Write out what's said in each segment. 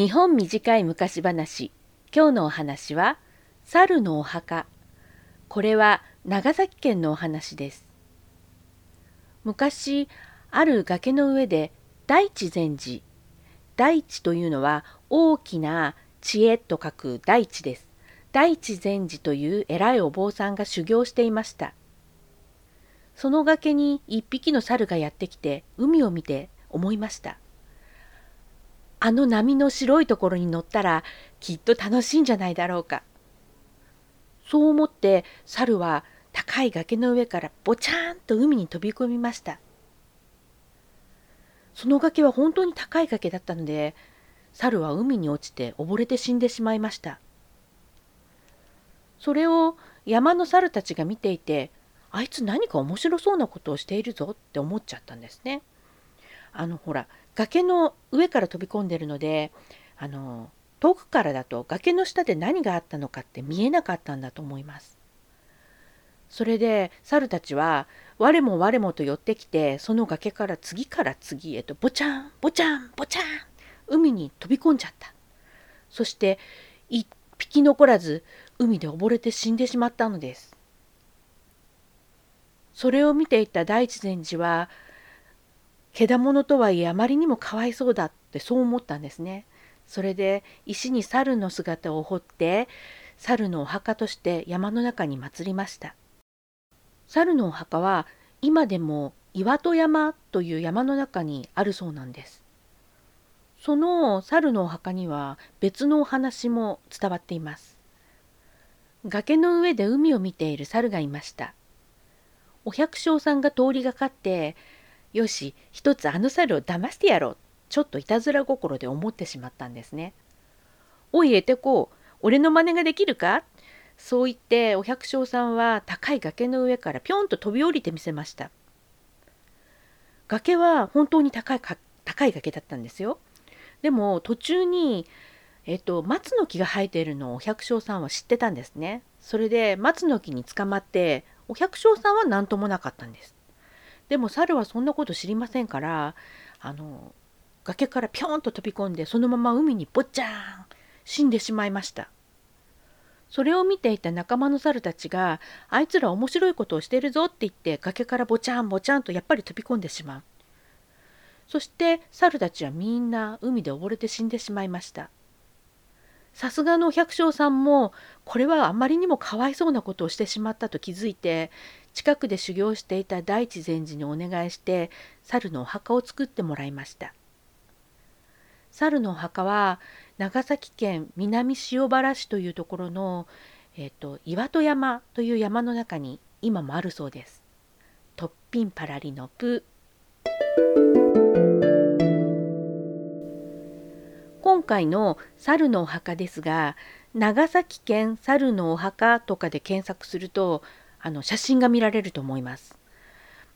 日本短い昔話。今日のお話は猿のお墓。これは長崎県のお話です。昔ある崖の上で大地禅寺大地というのは大きな知恵と書く大地です。大地禅寺という偉いお坊さんが修行していました。その崖に一匹の猿がやってきて海を見て思いました。あの波の白いところに乗ったらきっと楽しいんじゃないだろうか。そう思って猿は高い崖の上からぼちゃんと海に飛び込みました。その崖は本当に高い崖だったので猿は海に落ちて溺れて死んでしまいました。それを山の猿たちが見ていてあいつ何か面白そうなことをしているぞって思っちゃったんですね。あのほら崖の上から飛び込んでるのであの遠くからだと崖の下で何があったのかって見えなかったんだと思います。それで猿たちは我も我もと寄ってきてその崖から次から次へとぼちゃんぼちゃんぼちゃん海に飛び込んじゃった。そして一匹残らず海で溺れて死んでしまったのです。それを見ていた大地禅師は獣とはいえあまりにもかわいそうだってそう思ったんですね。それで石に猿の姿を彫って猿のお墓として山の中に祀りました。猿のお墓は今でも岩戸山という山の中にあるそうなんです。その猿のお墓には別のお話も伝わっています。崖の上で海を見ている猿がいました。お百姓さんが通りがかってよし一つあの猿を騙してやろうちょっといたずら心で思ってしまったんですね。おいえてこ俺の真似ができるか？そう言ってお百姓さんは高い崖の上からぴょんと飛び降りてみせました。崖は本当に高い高い崖だったんですよ。でも途中に、えっと、松の木が生えているのをお百姓さんは知ってたんですね。それで松の木に捕まってお百姓さんは何ともなかったんです。でも猿はそんなこと知りませんからあの崖からぴょんと飛び込んでそのまま海にぽっちゃん死んでしまいました。それを見ていた仲間の猿たちがあいつら面白いことをしてるぞって言って崖からぼちゃんぼちゃんとやっぱり飛び込んでしまう。そして猿たちはみんな海で溺れて死んでしまいました。さすがの百姓さんもこれはあまりにもかわいそうなことをしてしまったと気づいて近くで修行していた大地禅師にお願いして猿のお墓を作ってもらいました。猿のお墓は長崎県南塩原市というところの、えーと、岩戸山という山の中に今もあるそうです。トッピンパラリのプ今回の猿のお墓ですが長崎県猿のお墓とかで検索するとあの写真が見られると思います。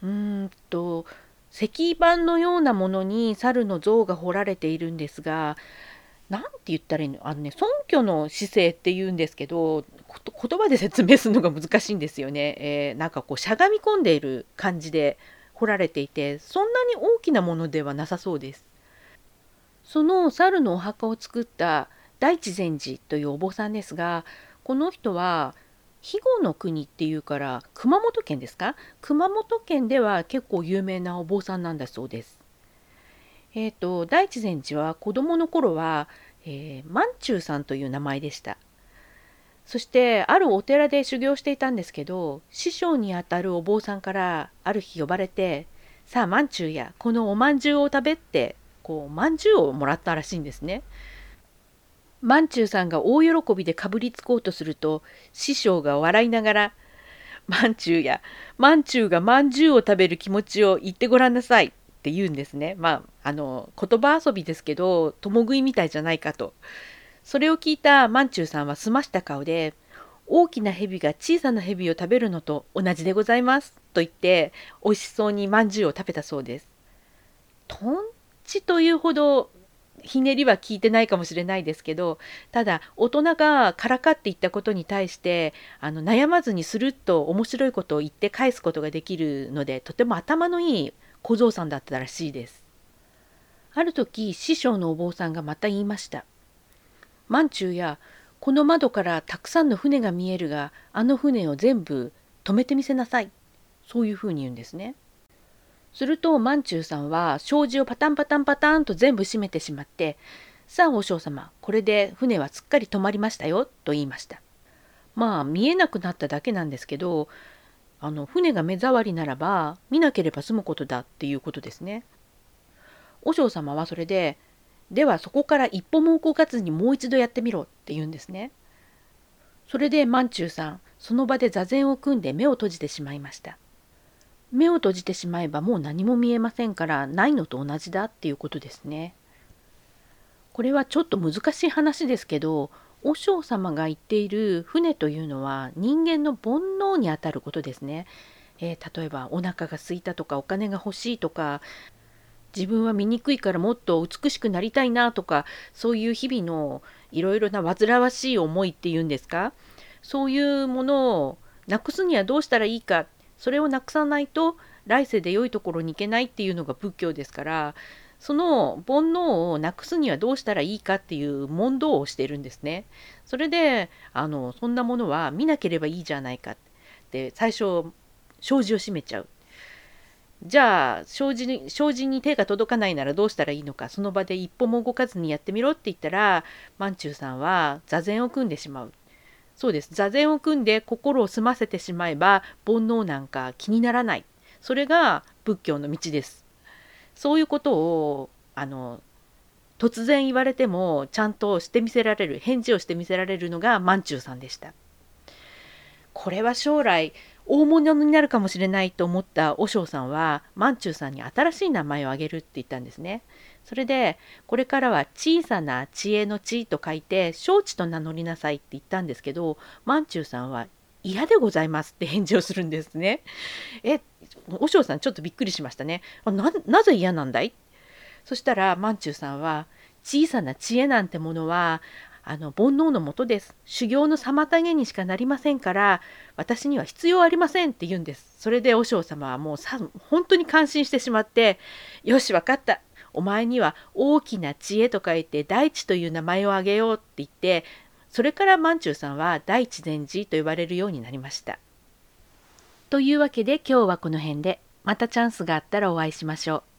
うーんと石板のようなものに猿の像が彫られているんですが何て言ったらいいの？あのね尊虚の姿勢っていうんですけど言葉で説明するのが難しいんですよね、えー、なんかこうしゃがみ込んでいる感じで彫られていてそんなに大きなものではなさそうです。その猿のお墓を作った大智禅師というお坊さんですがこの人は肥後の国っていうから熊本県ですか？熊本県では結構有名なお坊さんなんだそうです。え、ー、と大智禅師は子供の頃は、えー、万中さんという名前でした。そしてあるお寺で修行していたんですけど師匠にあたるお坊さんからある日呼ばれて「さあ万中やこのおまんじゅうを食べ」ってこうまんじゅうをもらったらしいんですね。まんちゅうさんが大喜びでかぶりつこうとすると師匠が笑いながら「まんちゅうやまんちゅうがまんじゅうを食べる気持ちを言ってごらんなさい」って言うんですね。まああの言葉遊びですけど共食いみたいじゃないかと。それを聞いたまんちゅうさんは澄ました顔で「大きな蛇が小さな蛇を食べるのと同じでございます」と言って美味しそうにまんじゅうを食べたそうです。とんちというほどひねりは聞いてないかもしれないですけどただ大人がからかっていったことに対してあの悩まずにスルッと面白いことを言って返すことができるのでとても頭のいい小僧さんだったらしいです。ある時師匠のお坊さんがまた言いました。満中やこの窓からたくさんの船が見えるがあの船を全部止めてみせなさいそういうふうに言うんですね。すると満中さんは障子をパタンパタンパタンと全部閉めてしまって「さあ和尚様これで船はすっかり止まりましたよ」と言いました。まあ見えなくなっただけなんですけどあの船が目障りならば見なければ済むことだっていうことですね。和尚様はそれで「ではそこから一歩も動かずにもう一度やってみろ」って言うんですね。それで満中さんその場で座禅を組んで目を閉じてしまいました。目を閉じてしまえばもう何も見えませんからないのと同じだっていうことですね。これはちょっと難しい話ですけど和尚様が言っている船というのは人間の煩悩にあたることですね。えー、例えばお腹が空いたとかお金が欲しいとか自分は醜いからもっと美しくなりたいなとかそういう日々のいろいろな煩わしい思いっていうんですか？そういうものをなくすにはどうしたらいいかそれをなくさないと来世で良いところに行けないっていうのが仏教ですからその煩悩をなくすにはどうしたらいいかっていう問答をしてるんですね。それであのそんなものは見なければいいじゃないかって最初障子を閉めちゃう。じゃあ障子に障子に手が届かないならどうしたらいいのかその場で一歩も動かずにやってみろって言ったら万中さんは座禅を組んでしまう。そうです。座禅を組んで心を澄ませてしまえば煩悩なんか気にならない。それが仏教の道です。そういうことをあの突然言われてもちゃんとしてみせられる返事をしてみせられるのが万中さんでした。これは将来大物になるかもしれないと思った和尚さんは万中さんに新しい名前を挙げるって言ったんですね。それでこれからは小さな知恵の知と書いて承知と名乗りなさいって言ったんですけど万中さんは嫌でございますって 返事をするんですね。え、和尚さんちょっとびっくりしましたね。ななぜ嫌なんだい？そしたら万中さんは小さな知恵なんてものはあの煩悩のもとです。修行の妨げにしかなりませんから、私には必要ありませんって言うんです。それで和尚様はもうさ本当に感心してしまって、よし、分かった。お前には大きな知恵と書いて大地という名前をあげようって言って、それから万中さんは大地禅寺と呼ばれるようになりました。というわけで今日はこの辺で、またチャンスがあったらお会いしましょう。